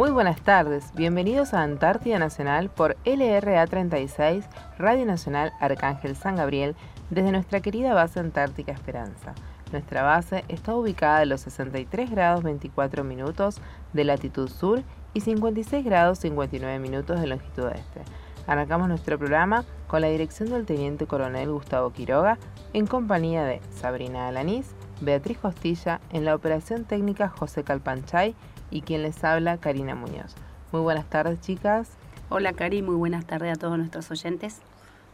Muy buenas tardes, bienvenidos a Antártida Nacional por LRA 36, Radio Nacional Arcángel San Gabriel, desde nuestra querida base Antártica Esperanza. Nuestra base está ubicada en los 63 grados 24 minutos de latitud sur y 56 grados 59 minutos de longitud este. Arrancamos nuestro programa con la dirección del Teniente Coronel Gustavo Quiroga en compañía de Sabrina Alanís, Beatriz Costilla, en la operación técnica José Calpanchay y quien les habla Karina Muñoz. Muy buenas tardes chicas. Hola Cari, muy buenas tardes a todos nuestros oyentes.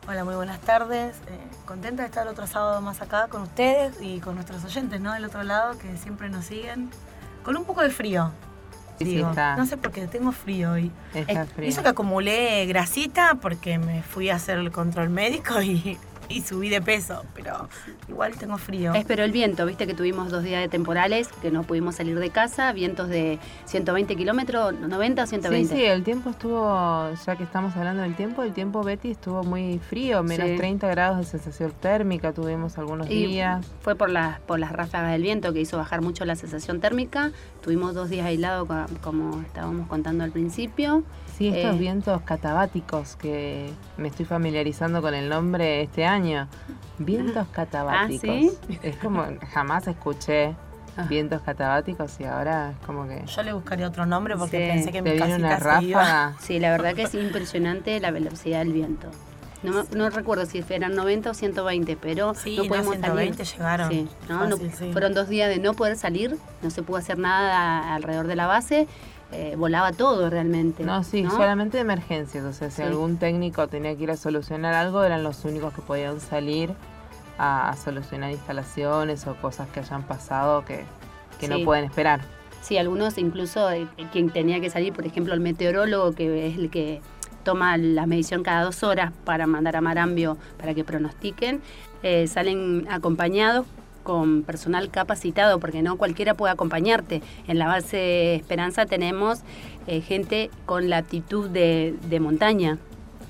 Hola, muy buenas tardes. Eh, contenta de estar otro sábado más acá con ustedes y con nuestros oyentes, ¿no? Del otro lado, que siempre nos siguen. Con un poco de frío. Sí, está. No sé por qué, tengo frío hoy. Está frío. Hizo que acumulé grasita porque me fui a hacer el control médico y y subí de peso, pero igual tengo frío. Espero el viento, viste que tuvimos dos días de temporales, que no pudimos salir de casa, vientos de 120 kilómetros, 90 o 120. Sí, sí, el tiempo estuvo, ya que estamos hablando del tiempo, el tiempo Betty estuvo muy frío, menos Sí. 30 grados de sensación térmica tuvimos algunos Y días. fue por las, por las ráfagas del viento que hizo bajar mucho la sensación térmica. Tuvimos dos días aislados, co- como estábamos contando al principio. Sí, estos Eh. vientos catabáticos que me estoy familiarizando con el nombre este año. Vientos catabáticos. ¿sí? Es como jamás escuché Ah. vientos catabáticos y ahora es como que Yo le buscaría otro nombre porque Sí. pensé que mi viene una ráfaga. Sí, la verdad que es impresionante la velocidad del viento. No, no recuerdo si eran 90 o 120, pero Sí, no no, podemos 120 salir. llegaron. Sí, ¿no? No- Fácil, sí. Fueron dos días de no poder salir, no se pudo hacer nada alrededor de la base, eh, volaba todo realmente. No, sí, ¿no? solamente de emergencias. O sea, si Sí. algún técnico tenía que ir a solucionar algo, eran los únicos que podían salir a, a solucionar instalaciones o cosas que hayan pasado que, que no pueden esperar. Sí, algunos incluso eh, quien tenía que salir, por ejemplo, el meteorólogo, que es el que toma la medición cada dos horas para mandar a Marambio para que pronostiquen, eh, salen acompañados con personal capacitado, porque no cualquiera puede acompañarte. En la base Esperanza tenemos eh, gente con la aptitud de, de montaña,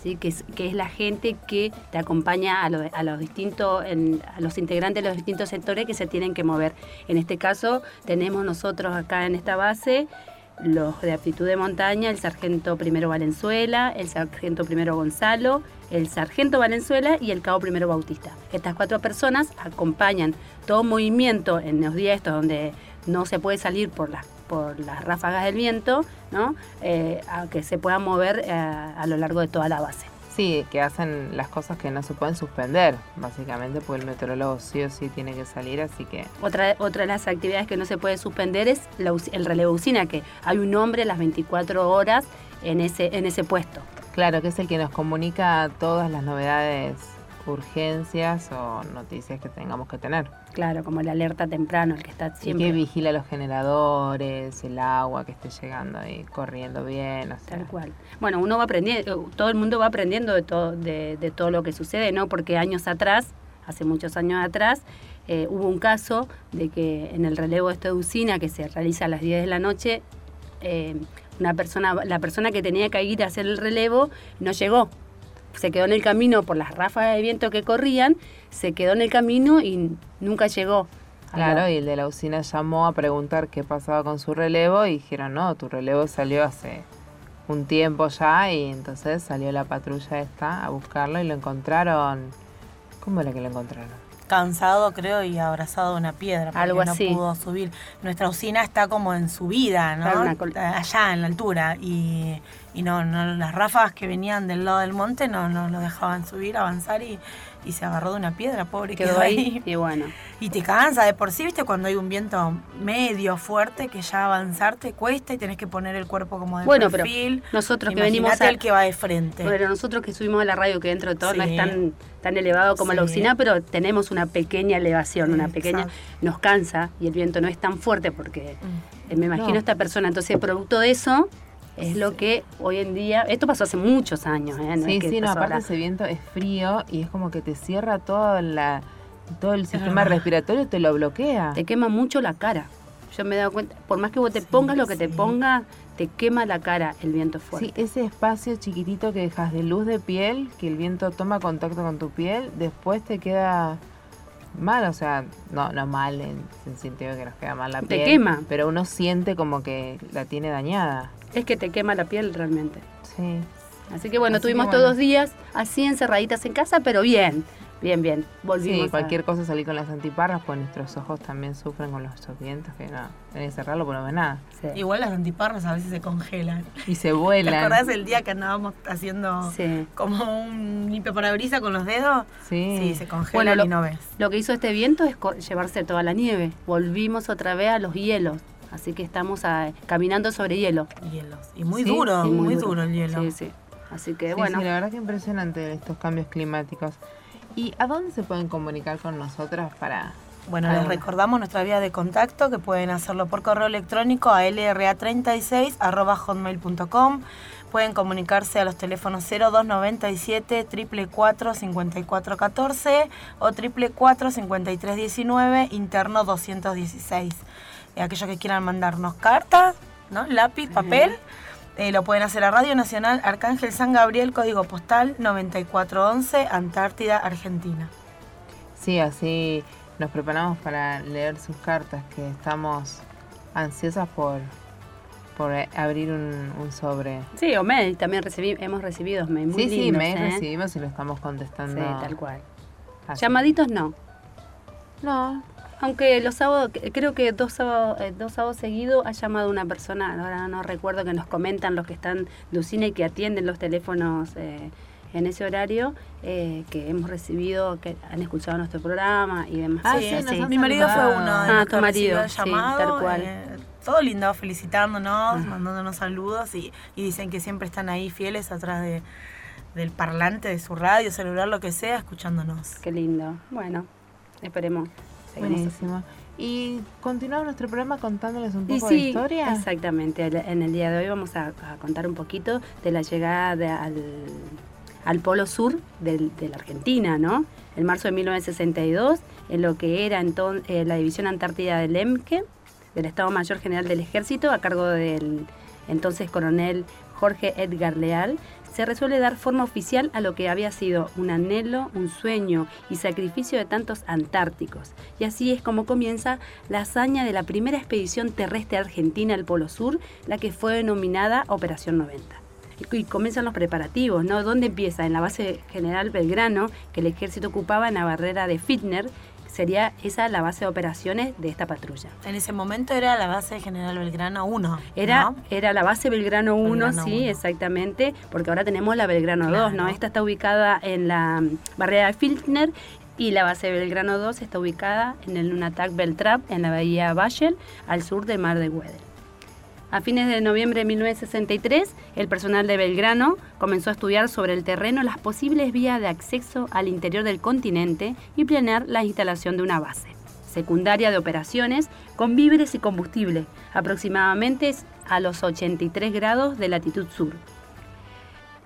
¿sí? que, es, que es la gente que te acompaña a, lo- a los distintos, a los integrantes de los distintos sectores que se tienen que mover. En este caso tenemos nosotros acá en esta base los de aptitud de montaña, el sargento primero Valenzuela, el sargento primero Gonzalo, el sargento Valenzuela y el cabo primero Bautista. Estas cuatro personas acompañan todo movimiento en los días estos donde no se puede salir por las por las ráfagas del viento, ¿no? Eh, a que se pueda mover eh, a lo largo de toda la base. Sí, que hacen las cosas que no se pueden suspender, básicamente, porque el meteorólogo sí o sí tiene que salir, así que Otra, otra de las actividades que no se puede suspender es la el relevo usina, que hay un hombre las 24 horas en ese, en ese puesto. Claro que es el que nos comunica todas las novedades, urgencias o noticias que tengamos que tener. Claro, como la alerta temprano, el que está Y siempre. que vigila los generadores, el agua que esté llegando ahí, corriendo bien, o sea. Tal cual. Bueno, uno va aprendiendo, todo el mundo va aprendiendo de todo, de, de todo lo que sucede, ¿no? Porque años atrás, hace muchos años atrás, eh, hubo un caso de que en el relevo de usina que se realiza a las 10 de la noche, eh, una persona, la persona que tenía que ir a hacer el relevo no llegó. Se quedó en el camino por las ráfagas de viento que corrían, se quedó en el camino y nunca llegó. la- Claro, y el de la usina llamó a preguntar qué pasaba con su relevo y dijeron, no, tu relevo salió hace un tiempo ya y entonces salió la patrulla esta a buscarlo y lo encontraron. ¿Cómo era que lo encontraron? Cansado, creo, y abrazado a una piedra. Porque Algo no así. pudo subir. Nuestra usina está como en subida, ¿no? Allá, en la altura. Y, y no, no, las ráfagas que venían del lado del monte no, no lo dejaban subir, avanzar y, y se agarró de una piedra, pobre. quedó ahí y bueno. Y te cansa de por sí, viste, cuando hay un viento medio fuerte que ya avanzar te cuesta y tenés que poner el cuerpo como de Bueno, pero perfil. nosotros que venimos Imaginate a- el que va de frente. Pero nosotros que subimos a la radio, que dentro de todo no Sí. es tan, tan elevado como la Sí. usina, pero tenemos una pequeña elevación, una pequeña, Exacto. nos cansa y el viento no es tan fuerte porque Mm. eh, me imagino No. esta persona, entonces producto de eso es lo que hoy en día, esto pasó hace muchos años, ¿eh? No sí, es que sí, no, aparte ahora. ese viento es frío y es como que te cierra toda la, todo el sistema respiratorio, te lo bloquea. te quema mucho la cara. Yo me he dado cuenta, por más que vos te pongas lo que te sí. ponga, te quema la cara el viento Sí, fuerte. ese espacio chiquitito que dejas de luz de piel, que el viento toma contacto con tu piel, después te queda mal, o sea, no, no mal en, el sentido de que nos queda mal la Te piel. quema. Pero uno siente como que la tiene dañada. Es que te quema la piel realmente. Sí. Así que bueno, Así tuvimos bueno. todos dos días así encerraditas en casa, pero bien, bien, bien. Volvimos Sí, a- cualquier cosa salir con las antiparras, pues nuestros ojos también sufren con los vientos, que no, tenés que cerrarlo, pero no ves nada. Sí. Igual las antiparras a veces se congelan. Y se ¿Te vuelan. acordás el día que andábamos haciendo Sí. como un limpio parabrisas con los dedos? Sí. Sí, se congelan Bueno, lo- y no ves. Lo que hizo este viento es co- llevarse toda la nieve. Volvimos otra vez a los hielos. Así que estamos ah, caminando sobre hielo. Hielos. Y muy Sí, duro, Sí, muy, duro. el hielo. Sí, sí. Así que Sí, bueno. sí, la verdad que impresionante estos cambios climáticos. ¿Y a dónde se pueden comunicar con nosotras para...? Bueno, les recordamos nuestra vía de contacto que pueden hacerlo por correo electrónico a lra36.hotmail.com. Pueden comunicarse a los teléfonos 0297 444 5414 o 444 5319 interno 216. Eh, aquellos que quieran mandarnos carta, ¿no? lápiz, papel, eh, lo pueden hacer a Radio Nacional Arcángel San Gabriel, código postal 9411, Antártida, Argentina. Sí, así nos preparamos para leer sus cartas, que estamos ansiosas por, por eh, abrir un, un sobre. Sí, o mail, también recibí, hemos recibido mail muy sí, sí, lindos, mail ¿eh? recibimos y lo estamos contestando. Sí, tal cual. así. Llamaditos no. No, Aunque los sábados, creo que dos sábados, eh, dos sábados seguidos ha llamado una persona, ahora no recuerdo, que nos comentan los que están de usina y que atienden los teléfonos eh, en ese horario, eh, que hemos recibido, que han escuchado nuestro programa y demás. Ah, sí, sí, Mi marido fue uno de Ah, los tu marido, llamado. tal cual. eh, todo lindo, felicitándonos, mandándonos saludos y, y dicen que siempre están ahí fieles atrás de, del parlante de su radio, celular, lo que sea, escuchándonos. Qué lindo. Bueno, esperemos. Así. buenísimo. Y continuamos nuestro programa contándoles un poco de sí, historia. exactamente. En el día de hoy vamos a, a contar un poquito de la llegada de- al, al polo sur de la Argentina, ¿no? En marzo de 1962, en lo que era entonces la División Antártida del EMQE, del Estado Mayor General del Ejército, a cargo del entonces coronel Jorge Edgar Leal, se resuelve dar forma oficial a lo que había sido un anhelo, un sueño y sacrificio de tantos antárticos. Y así es como comienza la hazaña de la primera expedición terrestre argentina al Polo Sur, la que fue denominada Operación 90. Y comienzan los preparativos, ¿no? ¿Dónde empieza? En la base general Belgrano, que el ejército ocupaba en la barrera de Fitner, sería esa la base de operaciones de esta patrulla. En ese momento era la base General Belgrano 1. Era, ¿no? era la base Belgrano 1, Belgrano sí, 1. exactamente, porque ahora tenemos la Belgrano 2, ¿no? Claro. Esta está ubicada en la mm, barrera de Filtner y la base Belgrano 2 está ubicada en el Nunatak Beltrap, en la bahía Bachel, al sur del mar de Weddell. A fines de noviembre de 1963, el personal de Belgrano comenzó a estudiar sobre el terreno las posibles vías de acceso al interior del continente y planear la instalación de una base secundaria de operaciones con víveres y combustible, aproximadamente a los 83 grados de latitud sur.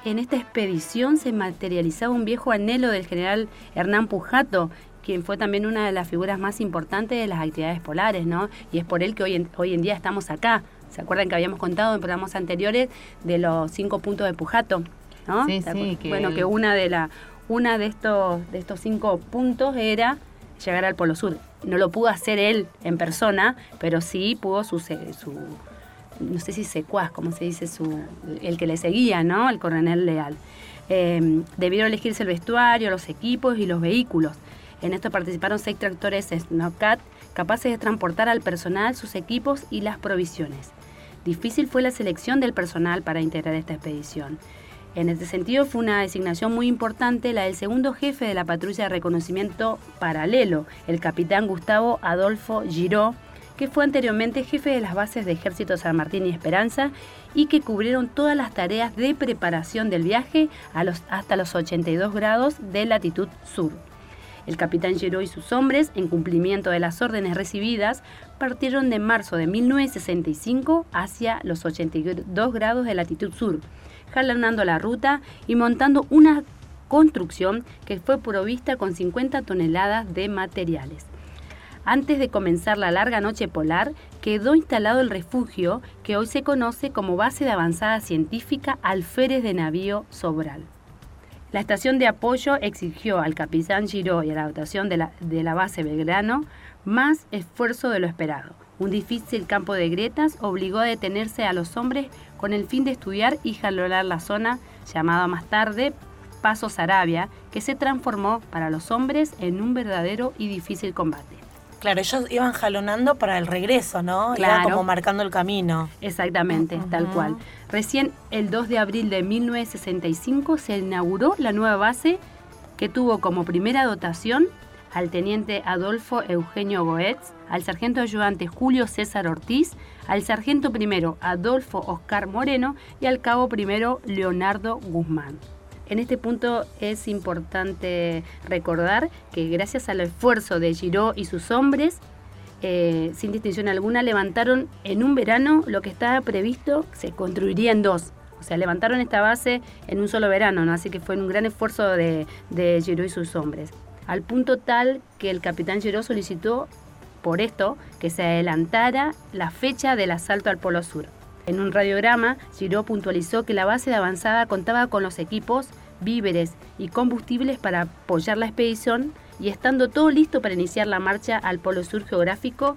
En esta expedición se materializaba un viejo anhelo del general Hernán Pujato, quien fue también una de las figuras más importantes de las actividades polares, ¿no? Y es por él que hoy en, hoy en día estamos acá. ¿Se acuerdan que habíamos contado en programas anteriores de los cinco puntos de Pujato? ¿no? Sí, ¿Se sí, que bueno, que una de la una de estos de estos cinco puntos era llegar al Polo Sur. No lo pudo hacer él en persona, pero sí pudo su, su no sé si secuaz, como se dice, su, el que le seguía, ¿no? El coronel Leal. Eh, debió elegirse el vestuario, los equipos y los vehículos. En esto participaron seis tractores Snowcat capaces de transportar al personal, sus equipos y las provisiones. Difícil fue la selección del personal para integrar esta expedición. En este sentido fue una designación muy importante la del segundo jefe de la patrulla de reconocimiento paralelo, el capitán Gustavo Adolfo Giró, que fue anteriormente jefe de las bases de Ejército San Martín y Esperanza y que cubrieron todas las tareas de preparación del viaje los, hasta los 82 grados de latitud sur. El capitán Giró y sus hombres, en cumplimiento de las órdenes recibidas, partieron de marzo de 1965 hacia los 82 grados de latitud sur, jalonando la ruta y montando una construcción que fue provista con 50 toneladas de materiales. Antes de comenzar la larga noche polar, quedó instalado el refugio que hoy se conoce como Base de Avanzada Científica Alférez de Navío Sobral. La estación de apoyo exigió al capitán Giró y a la dotación de la, base Belgrano más esfuerzo de lo esperado. Un difícil campo de grietas obligó a detenerse a los hombres con el fin de estudiar y jalonar la zona llamada más tarde Paso Sarabia, que se transformó para los hombres en un verdadero y difícil combate. Claro, ellos iban jalonando para el regreso, ¿no? Claro. Iban como marcando el camino. Exactamente, tal cual. Recién el 2 de abril de 1965 se inauguró la nueva base que tuvo como primera dotación al teniente Adolfo Eugenio Goetz, al sargento ayudante Julio César Ortiz, al sargento primero Adolfo Oscar Moreno y al cabo primero Leonardo Guzmán. En este punto es importante recordar que gracias al esfuerzo de Giró y sus hombres, eh, sin distinción alguna, levantaron en un verano lo que estaba previsto se construiría en dos. O sea, levantaron esta base en un solo verano, ¿no? Así que fue un gran esfuerzo de, de Giró y sus hombres. Al punto tal que el capitán Giró solicitó por esto que se adelantara la fecha del asalto al Polo Sur. En un radiograma, Giró puntualizó que la base de avanzada contaba con los equipos, víveres y combustibles para apoyar la expedición y estando todo listo para iniciar la marcha al Polo Sur geográfico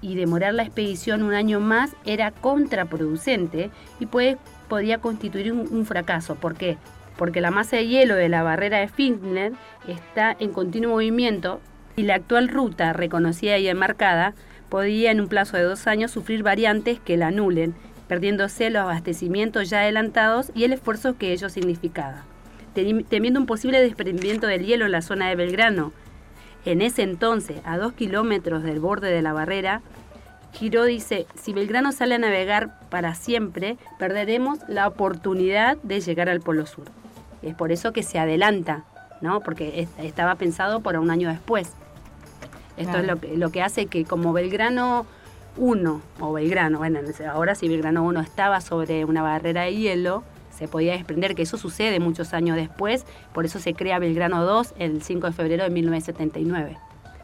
y demorar la expedición un año más era contraproducente y podía constituir un, un fracaso. ¿Por qué? Porque la masa de hielo de la barrera de Finkner está en continuo movimiento y la actual ruta reconocida y enmarcada podía en un plazo de dos años sufrir variantes que la anulen, perdiéndose los abastecimientos ya adelantados y el esfuerzo que ello significaba. Temiendo un posible desprendimiento del hielo en la zona de Belgrano, en ese entonces, a dos kilómetros del borde de la barrera, Giró dice, si Belgrano sale a navegar para siempre, perderemos la oportunidad de llegar al Polo Sur. Es por eso que se adelanta, ¿no? Porque estaba pensado para un año después. Esto Claro. es lo que, lo que hace que como Belgrano 1, o Belgrano, bueno, ahora si Belgrano 1 estaba sobre una barrera de hielo, se podía desprender que eso sucede muchos años después, por eso se crea Belgrano 2 el 5 de febrero de 1979.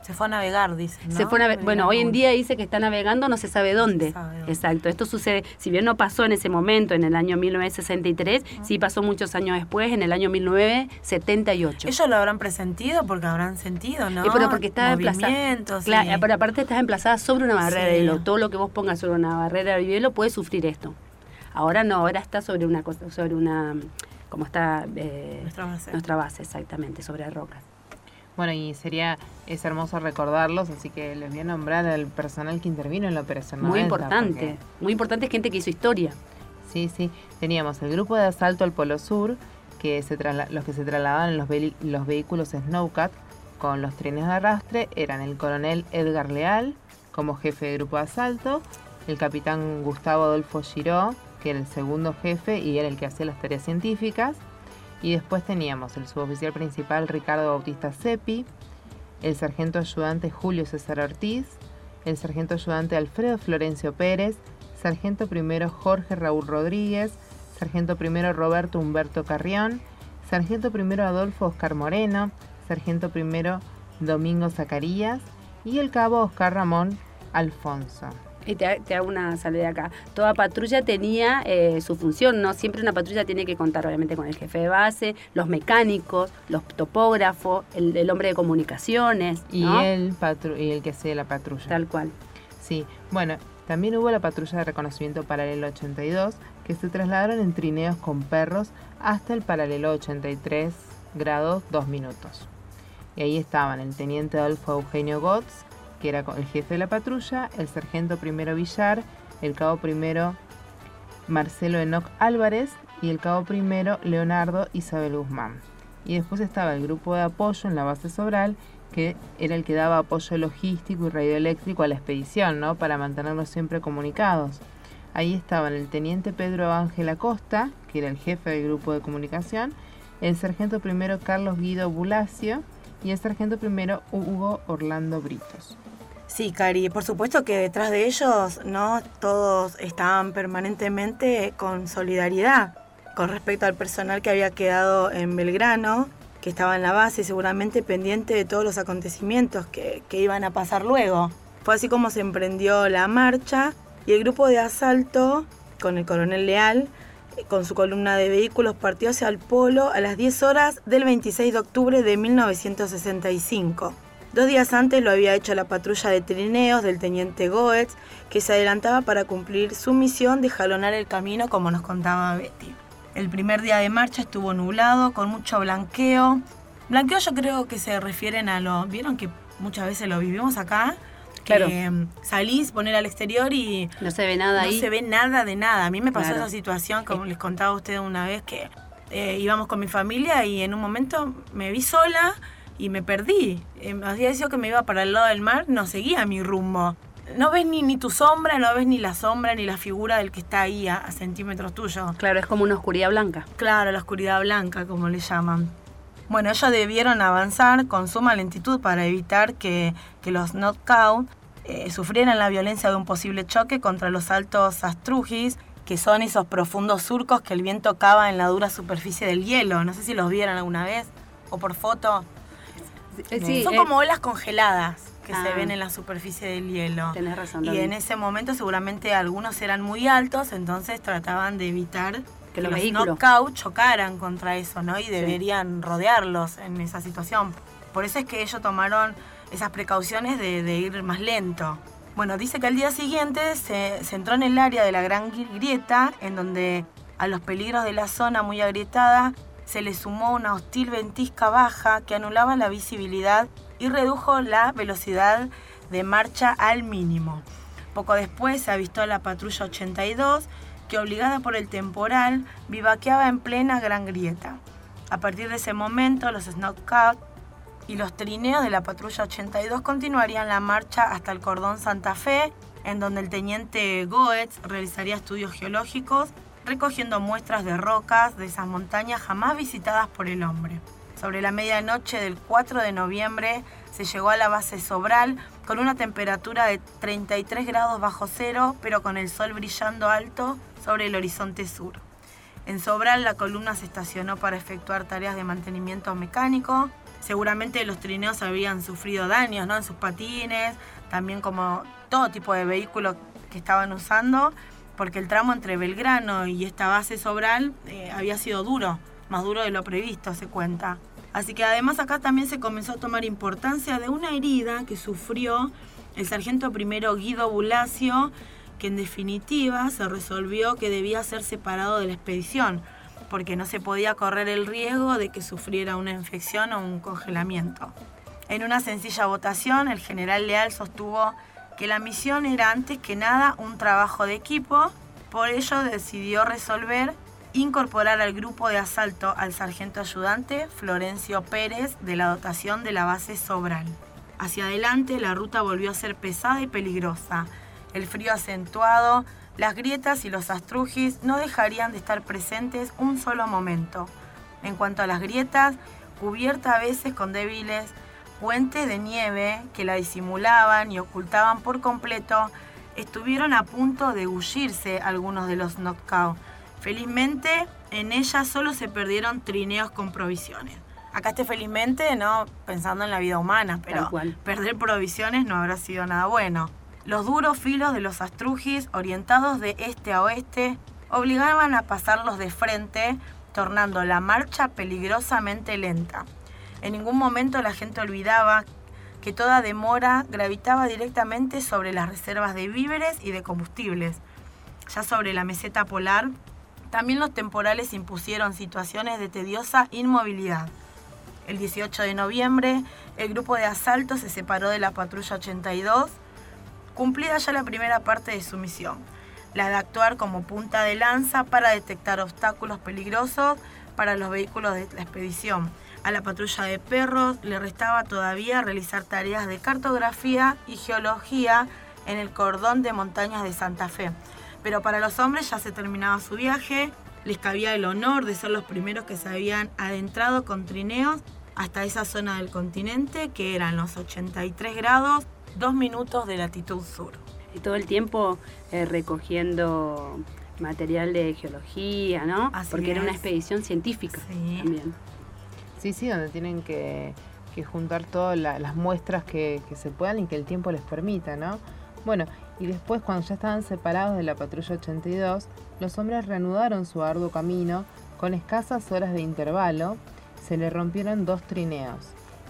Se fue a navegar, dicen. ¿no? Se fue a nave- bueno, hoy en día dice que está navegando, no se sabe dónde. se sabe dónde. Exacto, esto sucede, si bien no pasó en ese momento, en el año 1963, sí pasó muchos años después, en el año 1978. Ellos lo habrán presentido porque habrán sentido, ¿no? Eh, pero porque estaba emplazada. Claro, pero aparte estás emplazada sobre una barrera Sí. de hielo. Todo lo que vos pongas sobre una barrera de hielo puede sufrir esto. Ahora no, ahora está sobre una cosa, sobre una, como está eh, Nuestra base. nuestra base, exactamente, sobre rocas. Bueno, y sería, es hermoso recordarlos, así que les voy a nombrar al personal que intervino en la operación Muy 90, importante, porque- muy importante gente que hizo historia. Sí, sí. Teníamos el grupo de asalto al Polo Sur, que se trasla- los que se trasladaban en los, los vehículos Snowcat con los trenes de arrastre eran el coronel Edgar Leal como jefe de grupo de asalto, el capitán Gustavo Adolfo Giró, que era el segundo jefe y era el que hacía las tareas científicas, y después teníamos el suboficial principal Ricardo Bautista Seppi, el sargento ayudante Julio César Ortiz, el sargento ayudante Alfredo Florencio Pérez, sargento primero Jorge Raúl Rodríguez, sargento primero Roberto Humberto Carrión, sargento primero Adolfo Oscar Moreno, sargento primero Domingo Zacarías y el cabo Oscar Ramón Alfonso. Y te, te hago una salida acá. Toda patrulla tenía eh, su función, ¿no? Siempre una patrulla tiene que contar, obviamente, con el jefe de base, los mecánicos, los topógrafos, el, el hombre de comunicaciones, Y, ¿no? el patru- y el que hacía la patrulla. Tal cual. Sí, bueno, también hubo la patrulla de reconocimiento paralelo 82 que se trasladaron en trineos con perros hasta el paralelo 83 grados 2 minutos. Y ahí estaban el teniente Adolfo Eugenio Gotz, que era el jefe de la patrulla, el sargento primero Villar, el cabo primero Marcelo Enoc Álvarez y el cabo primero Leonardo Isabel Guzmán. Y después estaba el grupo de apoyo en la base Sobral, que era el que daba apoyo logístico y radioeléctrico a la expedición, ¿no? Para mantenerlos siempre comunicados. Ahí estaban el teniente Pedro Ángel Acosta, que era el jefe del grupo de comunicación, el sargento primero Carlos Guido Bulacio y el sargento primero Hugo Orlando Britos. Sí, Cari, por supuesto que detrás de ellos, ¿no? Todos estaban permanentemente con solidaridad con respecto al personal que había quedado en Belgrano, que estaba en la base, seguramente pendiente de todos los acontecimientos que, que iban a pasar luego. Fue así como se emprendió la marcha y el grupo de asalto con el coronel Leal con su columna de vehículos, partió hacia el polo a las 10 horas del 26 de octubre de 1965. Dos días antes lo había hecho la patrulla de trineos del teniente Goetz, que se adelantaba para cumplir su misión de jalonar el camino, como nos contaba Betty. El primer día de marcha estuvo nublado, con mucho blanqueo. Blanqueo yo creo que se refieren a lo... ¿Vieron que muchas veces lo vivimos acá? Claro. Que mm, salís, poner al exterior y No se ve nada no ahí. se ve nada de nada. A mí me pasó Claro. esa situación, como les contaba a ustedes una vez, que eh, íbamos con mi familia y en un momento me vi sola y me perdí. Me había dicho que me iba para el lado del mar, no seguía mi rumbo. No ves ni, ni tu sombra, no ves ni la sombra ni la figura del que está ahí a, a centímetros tuyos. Claro, es como una oscuridad blanca. Claro, la oscuridad blanca, como le llaman. Bueno, ellos debieron avanzar con suma lentitud para evitar que, que los knockout eh, sufrieran la violencia de un posible choque contra los altos astrujis, que son esos profundos surcos que el viento cava en la dura superficie del hielo. No sé si los vieron alguna vez o por foto. Eh, sí, son eh, como olas congeladas que se Ah. ven en la superficie del hielo. Tenés razón. Y en ese momento seguramente algunos eran muy altos, entonces trataban de evitar Que los los knockout chocaran contra eso, ¿no? Y deberían rodearlos en esa situación. Por eso es que ellos tomaron esas precauciones de, de ir más lento. Bueno, dice que al día siguiente se, se entró en el área de la Gran Gri- Grieta, en donde a los peligros de la zona muy agrietada se le sumó una hostil ventisca baja que anulaba la visibilidad y redujo la velocidad de marcha al mínimo. Poco después se avistó la patrulla 82, que obligada por el temporal, vivaqueaba en plena Gran Grieta. A partir de ese momento, los Snowcat y los trineos de la patrulla 82 continuarían la marcha hasta el cordón Santa Fe, en donde el teniente Goetz realizaría estudios geológicos, recogiendo muestras de rocas de esas montañas jamás visitadas por el hombre. Sobre la medianoche del 4 de noviembre se llegó a la base Sobral con una temperatura de 33 grados bajo cero, pero con el sol brillando alto sobre el horizonte sur. En Sobral la columna se estacionó para efectuar tareas de mantenimiento mecánico. Seguramente los trineos habían sufrido daños ¿no? en sus patines, también como todo tipo de vehículos que estaban usando, porque el tramo entre Belgrano y esta base Sobral eh, había sido duro, más duro de lo previsto, se cuenta. Así que además acá también se comenzó a tomar importancia de una herida que sufrió el sargento primero Guido Bulacio, que en definitiva se resolvió que debía ser separado de la expedición, porque no se podía correr el riesgo de que sufriera una infección o un congelamiento. En una sencilla votación, el general Leal sostuvo que la misión era antes que nada un trabajo de equipo, por ello decidió resolver incorporar al grupo de asalto al sargento ayudante Florencio Pérez de la dotación de la base Sobral. Hacia adelante la ruta volvió a ser pesada y peligrosa. El frío acentuado, las grietas y los astrujis no dejarían de estar presentes un solo momento. En cuanto a las grietas, cubierta a veces con débiles puentes de nieve que la disimulaban y ocultaban por completo, estuvieron a punto de hullirse algunos de los knockout. Felizmente, en ella solo se perdieron trineos con provisiones. Acá esté felizmente, no pensando en la vida humana, pero perder provisiones no habrá sido nada bueno. Los duros filos de los astrujis, orientados de este a oeste, obligaban a pasarlos de frente, tornando la marcha peligrosamente lenta. En ningún momento la gente olvidaba que toda demora gravitaba directamente sobre las reservas de víveres y de combustibles. Ya sobre la meseta polar, también los temporales impusieron situaciones de tediosa inmovilidad. El 18 de noviembre, el grupo de asalto se separó de la patrulla 82, cumplida ya la primera parte de su misión, la de actuar como punta de lanza para detectar obstáculos peligrosos para los vehículos de la expedición. A la patrulla de perros le restaba todavía realizar tareas de cartografía y geología en el cordón de montañas de Santa Fe. Pero para los hombres ya se terminaba su viaje, les cabía el honor de ser los primeros que se habían adentrado con trineos hasta esa zona del continente, que eran los 83 grados, 2 minutos de latitud sur. Y todo el tiempo eh, recogiendo material de geología, ¿no? Así Porque era una expedición científica Sí. también. Sí, sí, donde tienen que, juntar todas la- las muestras que, que se puedan y que el tiempo les permita, ¿no? Bueno, y después cuando ya estaban separados de la patrulla 82, los hombres reanudaron su arduo camino con escasas horas de intervalo, se le rompieron dos trineos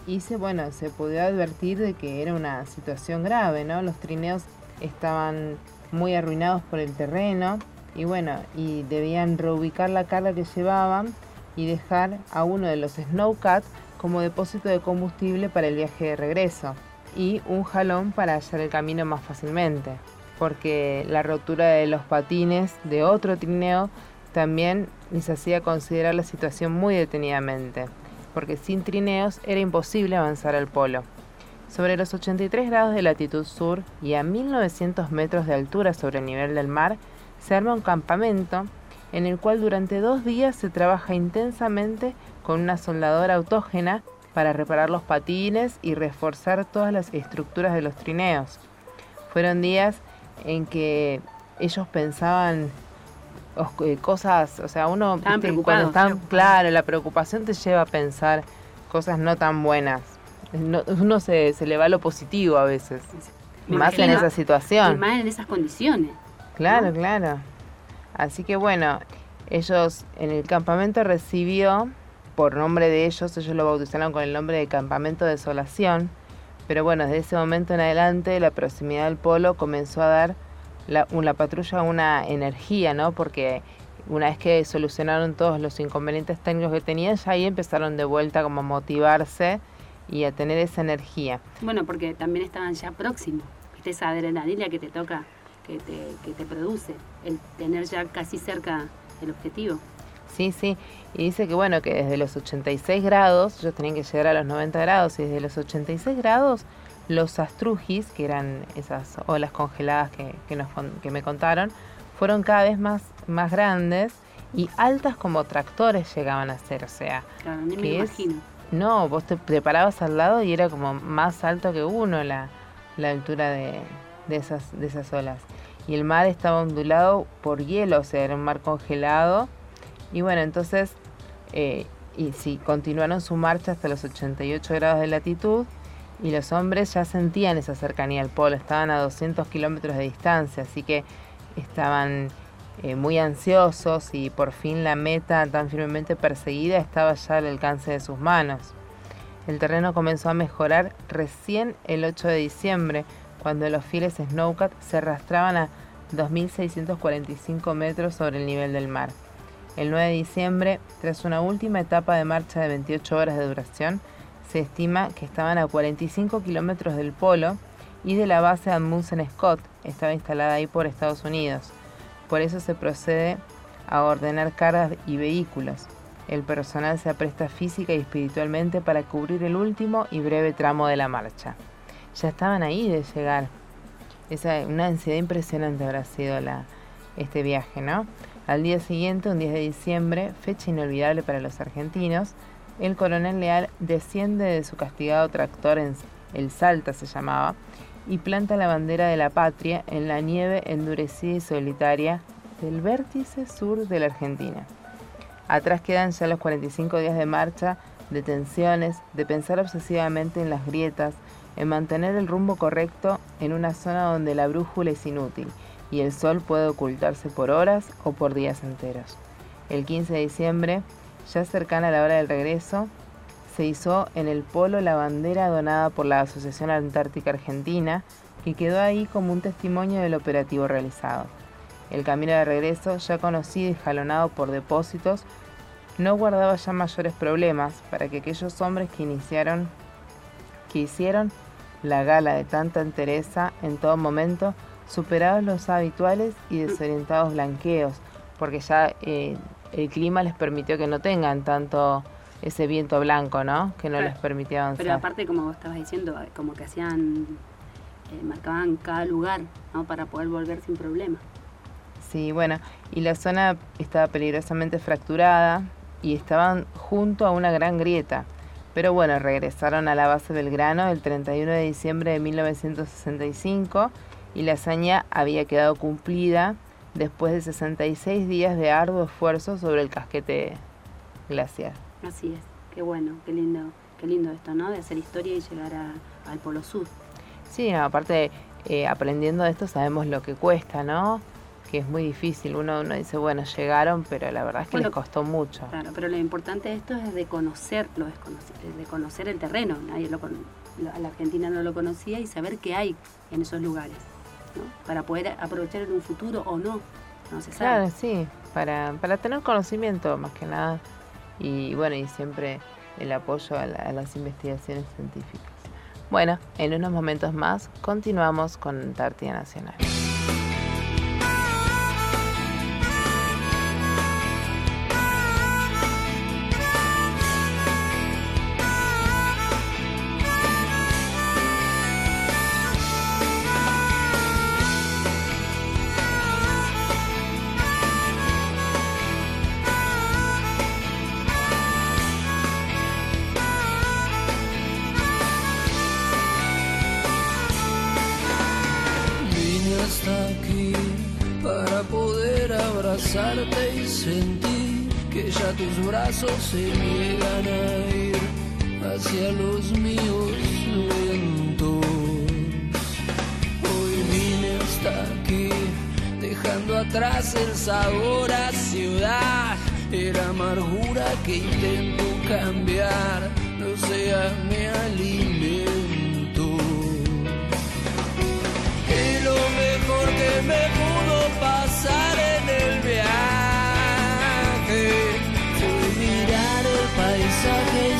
y se, bueno, se pudo advertir de que era una situación grave, ¿no? Los trineos estaban muy arruinados por el terreno y bueno, y debían reubicar la carga que llevaban y dejar a uno de los Snowcat como depósito de combustible para el viaje de regreso y un jalón para hallar el camino más fácilmente, porque la rotura de los patines de otro trineo también les hacía considerar la situación muy detenidamente, porque sin trineos era imposible avanzar al polo. Sobre los 83 grados de latitud sur y a 1900 metros de altura sobre el nivel del mar, se arma un campamento en el cual durante dos días se trabaja intensamente con una soldadora autógena para reparar los patines y reforzar todas las estructuras de los trineos. Fueron días en que ellos pensaban eh, cosas, o sea, uno cuando están, claro, la preocupación te lleva a pensar cosas no tan buenas. uno se, se le va lo positivo a veces, más en esa situación. más en esas condiciones. Claro, claro. Así que bueno, ellos en el campamento recibió por nombre de ellos, ellos lo bautizaron con el nombre de Campamento de Desolación, pero bueno, desde ese momento en adelante la proximidad del polo comenzó a dar la, la patrulla una energía, ¿no? Porque una vez que solucionaron todos los inconvenientes técnicos que tenían, ya ahí empezaron de vuelta como a motivarse y a tener esa energía. Bueno, porque también estaban ya próximos, esa adrenalina que te toca, que te produce, el tener ya casi cerca el objetivo. Sí, sí. Y dice que bueno, que desde los 86 grados, ellos tenían que llegar a los 90 grados, y desde los 86 grados los astrujis, que eran esas olas congeladas que, que, nos, que me contaron, fueron cada vez más, más grandes y altas como tractores llegaban a ser, o sea... Claro, ni me imagino. No, vos te, preparabas al lado y era como más alto que uno la, la altura de, de, esas, de esas olas. Y el mar estaba ondulado por hielo, o sea, era un mar congelado y bueno, entonces, eh, y si continuaron su marcha hasta los 88 grados de latitud y los hombres ya sentían esa cercanía al polo, estaban a 200 kilómetros de distancia, así que estaban eh, muy ansiosos y por fin la meta tan firmemente perseguida estaba ya al alcance de sus manos. El terreno comenzó a mejorar recién el 8 de diciembre, cuando los fieles Snowcat se arrastraban a 2.645 metros sobre el nivel del mar. El 9 de diciembre, tras una última etapa de marcha de 28 horas de duración, se estima que estaban a 45 kilómetros del polo y de la base Amundsen Scott, estaba instalada ahí por Estados Unidos. Por eso se procede a ordenar cargas y vehículos. El personal se apresta física y espiritualmente para cubrir el último y breve tramo de la marcha. Ya estaban ahí de llegar. Esa, una ansiedad impresionante habrá sido la, este viaje, ¿no? Al día siguiente, un 10 de diciembre, fecha inolvidable para los argentinos, el coronel Leal desciende de su castigado tractor el Salta se llamaba, y planta la bandera de la patria en la nieve endurecida y solitaria del vértice sur de la Argentina. Atrás quedan ya los 45 días de marcha, de tensiones, de pensar obsesivamente en las grietas, en mantener el rumbo correcto en una zona donde la brújula es inútil y el sol puede ocultarse por horas o por días enteros. El 15 de diciembre, ya cercana a la hora del regreso, se hizo en el polo la bandera donada por la Asociación Antártica Argentina, que quedó ahí como un testimonio del operativo realizado. El camino de regreso, ya conocido y jalonado por depósitos, no guardaba ya mayores problemas para que aquellos hombres que iniciaron, que hicieron la gala de tanta entereza en todo momento, superados los habituales y desorientados blanqueos, porque ya eh, el clima les permitió que no tengan tanto ese viento blanco, ¿no? Que no les permitía avanzar. Pero aparte, como vos estabas diciendo, como que hacían, eh, marcaban cada lugar, ¿no? Para poder volver sin problema. Sí, bueno, y la zona estaba peligrosamente fracturada y estaban junto a una gran grieta. Pero bueno, regresaron a la base del grano el 31 de diciembre de 1965 y la hazaña había quedado cumplida después de 66 días de arduo esfuerzo sobre el casquete glaciar. Así es, qué bueno, qué lindo, qué lindo esto, ¿no? De hacer historia y llegar al Polo Sur. Sí, aparte eh, aprendiendo de esto sabemos lo que cuesta, ¿no? Que es muy difícil. Uno, uno dice, bueno, llegaron, pero la verdad es que les costó mucho. Claro, pero lo importante de esto es de conocer, lo de conocer el terreno. Nadie lo, la Argentina no lo conocía y saber qué hay en esos lugares, ¿no? Para poder aprovechar en un futuro o no. No se sabe. Claro, sí, para, para tener conocimiento más que nada. Y bueno, y siempre el apoyo a las investigaciones científicas. Bueno, en unos momentos más continuamos con Antártida Nacional. Y sentir que ya tus brazos se niegan a ir hacia los míos lentos. Hoy vine hasta aquí, dejando atrás el sabor a ciudad, era amargura que intento cambiar, no sea mi alimento. Lo mejor que me pasar en el viaje. Paisaje y seguir,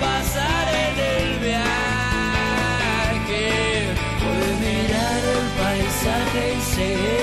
pasar en el viaje. Mirar el paisaje y ser,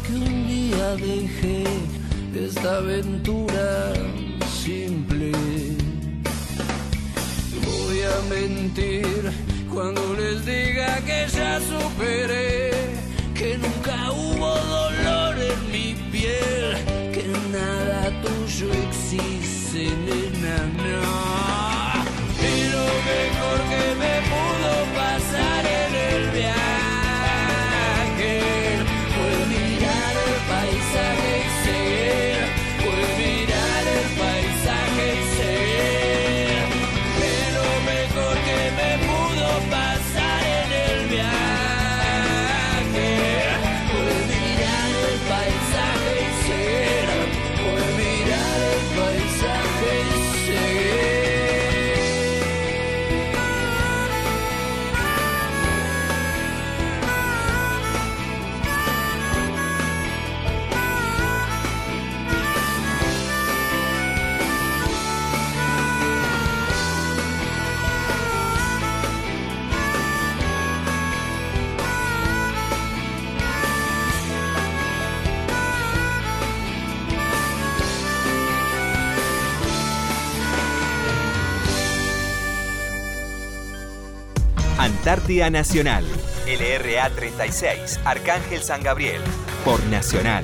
que un día dejé esta aventura simple. Voy a mentir cuando les diga que ya superé, que nunca hubo dolor en mi piel, que nada tuyo existe, nena, no. Antártida Nacional. LRA 36, Arcángel San Gabriel. Por Nacional.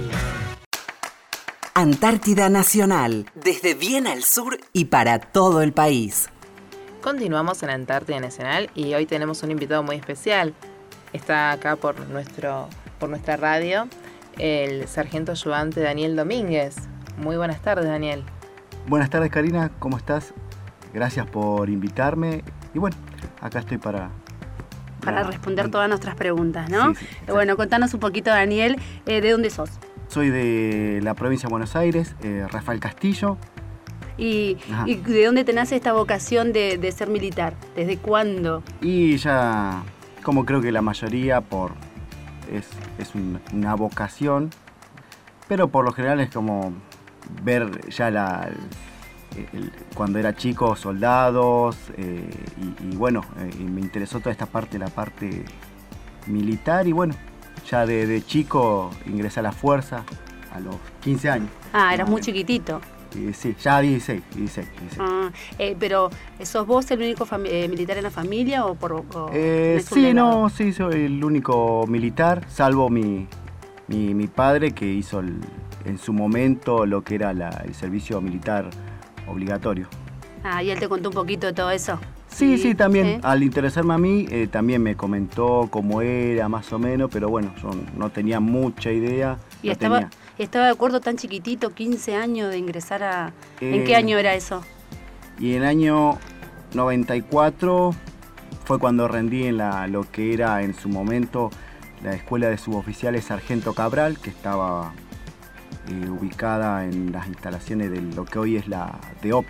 Antártida Nacional, desde bien al sur y para todo el país. Continuamos en Antártida Nacional y hoy tenemos un invitado muy especial. Está acá por, nuestro, por nuestra radio el sargento ayudante Daniel Domínguez. Muy buenas tardes, Daniel. Buenas tardes, Karina. ¿Cómo estás? Gracias por invitarme. Y bueno, acá estoy para... Para responder todas nuestras preguntas, ¿no? Sí, sí, bueno, contanos un poquito, Daniel, eh, ¿de dónde sos? Soy de la provincia de Buenos Aires, eh, Rafael Castillo. Y, de dónde te nace esta vocación de, de ser militar? ¿Desde cuándo? Y ya, como creo que la mayoría, por es, es un- una vocación, pero por lo general es como ver ya la, el- cuando era chico soldados eh, y, y bueno, eh, y me interesó toda esta parte, la parte militar y bueno, ya de, de chico ingresé a la fuerza a los 15 años. Ah, eras muy menos. chiquitito. Sí, ya 16, 16, 16. Ah, eh, pero, ¿sos vos el único eh, militar en la familia o por o Eh, sí, no, sí, soy el único militar, salvo mi, mi, mi padre que hizo el- en su momento lo que era la- el servicio militar obligatorio. Ah, y él te contó un poquito de todo eso. Sí, sí, también. ¿Eh? Al interesarme a mí, eh, también me comentó cómo era, más o menos, pero bueno, yo no tenía mucha idea. Y no estaba, tenía. estaba de acuerdo tan chiquitito, 15 años de ingresar a... ¿En Eh, qué año era eso? Y en el año 94 fue cuando rendí en la, lo que era en su momento la Escuela de Suboficiales Sargento Cabral, que estaba eh, ubicada en las instalaciones de lo que hoy es la DEOP,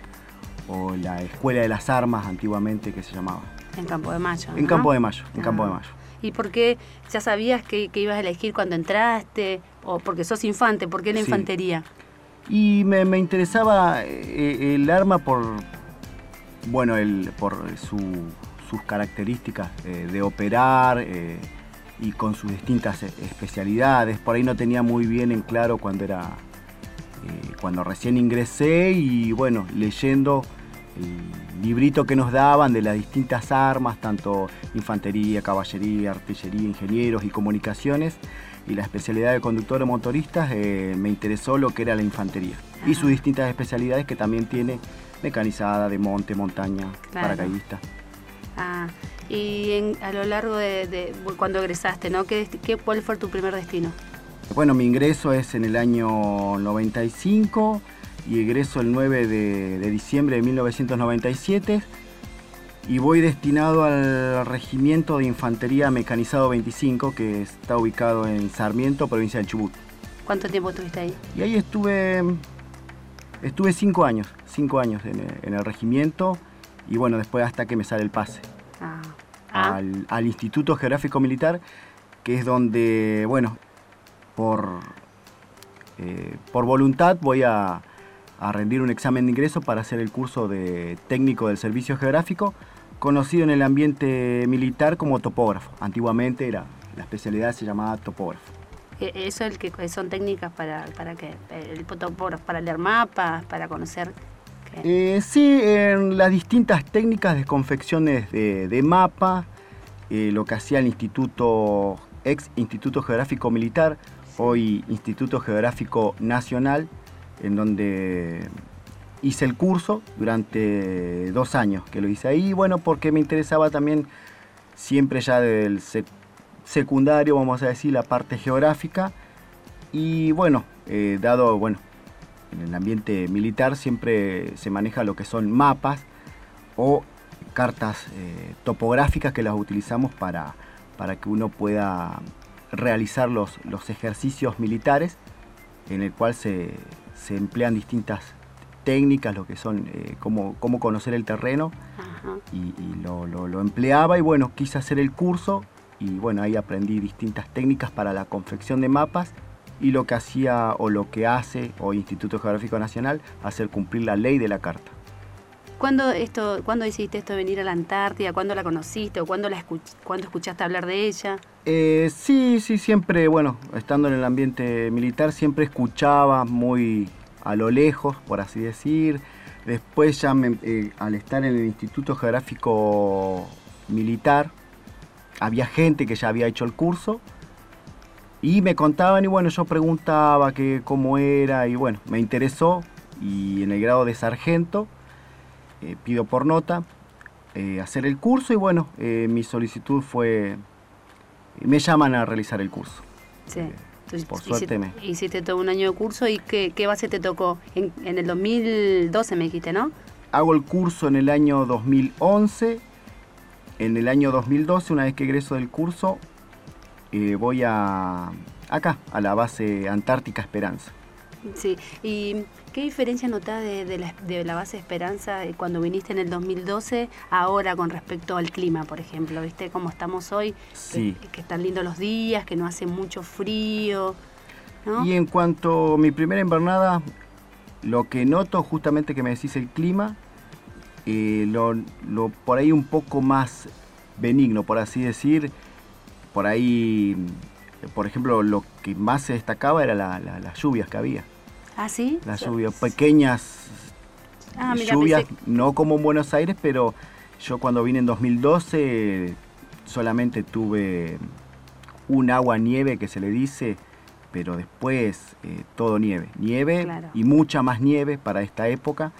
o la Escuela de las Armas antiguamente que se llamaba. En Campo de Mayo. En ¿no? Campo de Mayo, en Campo de Ah. Mayo. ¿Y por qué ya sabías que, que ibas a elegir cuando entraste? ¿O porque sos infante? ¿Por qué la Sí. infantería? Y me, me interesaba eh, el arma por, bueno, el, por su- sus características eh, de operar eh, y con sus distintas eh, especialidades. Por ahí no tenía muy bien en claro cuando era, eh, cuando recién ingresé y bueno, leyendo el librito que nos daban de las distintas armas, tanto infantería, caballería, artillería, ingenieros y comunicaciones, y la especialidad de conductor o motoristas, eh, me interesó lo que era la infantería y sus distintas especialidades que también tiene mecanizada, de monte, montaña, Claro. paracaidista. Ah, y en- a lo largo de, de- cuando egresaste, ¿no? ¿Qué, ¿Cuál fue tu primer destino? Bueno, mi ingreso es en el año 95 y egreso el 9 de, de diciembre de 1997 y voy destinado al Regimiento de Infantería Mecanizado 25 que está ubicado en Sarmiento, provincia del Chubut. ¿Cuánto tiempo estuviste ahí? Y ahí estuve, estuve cinco años, cinco años en el regimiento y bueno, después hasta que me sale el pase Ah, al, al Instituto Geográfico Militar, que es donde, bueno, por, eh, por voluntad voy a, a rendir un examen de ingreso para hacer el curso de técnico del servicio geográfico, conocido en el ambiente militar como topógrafo. Antiguamente era, la especialidad se llamaba topógrafo. e- eso es el que son técnicas para, para qué? El topógrafo, para leer mapas, para conocer. Eh, sí, en las distintas técnicas de confecciones de, de mapa, eh, lo que hacía el Instituto, ex Instituto Geográfico Militar, hoy Instituto Geográfico Nacional, en donde hice el curso durante dos años que lo hice ahí, bueno, porque me interesaba también siempre ya del sec- secundario, vamos a decir, la parte geográfica, y bueno, eh, dado, bueno, en el ambiente militar siempre se maneja lo que son mapas o cartas eh, topográficas que las utilizamos para, para que uno pueda realizar los, los ejercicios militares en el cual se, se emplean distintas técnicas, lo que son eh, cómo, cómo conocer el terreno Ajá. y, y lo, lo- lo empleaba y bueno, quise hacer el curso y bueno, ahí aprendí distintas técnicas para la confección de mapas y lo que hacía o lo que hace hoy Instituto Geográfico Nacional, hacer cumplir la ley de la carta. ¿Cuándo, esto, ¿Cuándo hiciste esto de venir a la Antártida? ¿Cuándo la conociste o cuándo, la escuch- cuándo escuchaste hablar de ella? Eh, sí, sí, siempre, bueno, estando en el ambiente militar, siempre escuchaba muy a lo lejos, por así decir. Después ya me- eh, al estar en el Instituto Geográfico Militar, había gente que ya había hecho el curso y me contaban y bueno, yo preguntaba que cómo era y bueno, me interesó y en el grado de sargento eh, pido por nota eh, hacer el curso y bueno, eh, mi solicitud fue, me llaman a realizar el curso. Sí. Entonces, por suerte me... Hiciste todo un año de curso y ¿qué, qué base te tocó? En, en, el 2012 me dijiste, ¿no? Hago el curso en el año 2011. En el año 2012, una vez que egreso del curso, eh, voy a acá, a la base Antártica Esperanza. Sí, ¿y qué diferencia notás de, de, la, de, la, base Esperanza cuando viniste en el 2012 ahora con respecto al clima, por ejemplo? ¿Viste cómo estamos hoy? Sí. Que, que están lindos los días, que no hace mucho frío. ¿no? Y en cuanto a mi primera invernada, lo que noto justamente que me decís el clima, eh, lo, lo, por ahí un poco más benigno, por así decir. Por ahí por ejemplo, lo que más se destacaba era la, la, las lluvias que había. ¿Ah, sí? Las lluvias, pequeñas ah, mira, lluvias, pensé... no como en Buenos Aires, pero yo cuando vine en 2012 solamente tuve un agua nieve que se le dice, pero después eh, todo nieve. Nieve Claro. y mucha más nieve para esta época,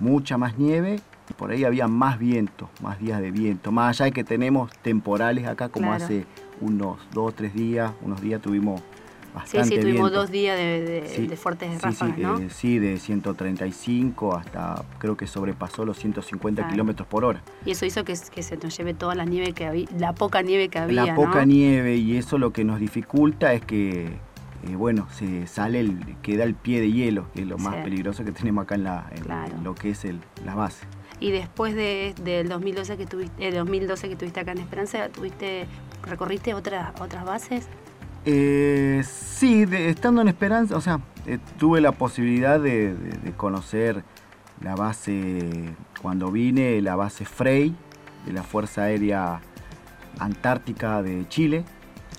mucha más nieve. Y por ahí había más viento, más días de viento. Más allá de que tenemos temporales acá, como Claro. hace unos dos o tres días, unos días tuvimos Sí, bastante sí, tuvimos viento. dos días de, de- Sí, de fuertes sí, ráfagas, sí, ¿no? eh, sí, de 135 hasta creo que sobrepasó los 150 Claro. kilómetros por hora. Y eso hizo que, que se nos lleve toda la nieve que había, la poca nieve que había, la poca ¿no? nieve y eso lo que nos dificulta es que, eh, bueno, se sale, el, queda el pie de hielo, que es lo más Sí. peligroso que tenemos acá en, la, en- Claro. en lo que es el, la base. Y después de, del 2012 que tuviste, el 2012 que tuviste acá en Esperanza, tuviste, recorriste otras otras bases. Eh, sí, de- estando en Esperanza, o sea, eh, tuve la posibilidad de, de- de conocer la base, cuando vine, la base Frey, de la Fuerza Aérea Antártica de Chile.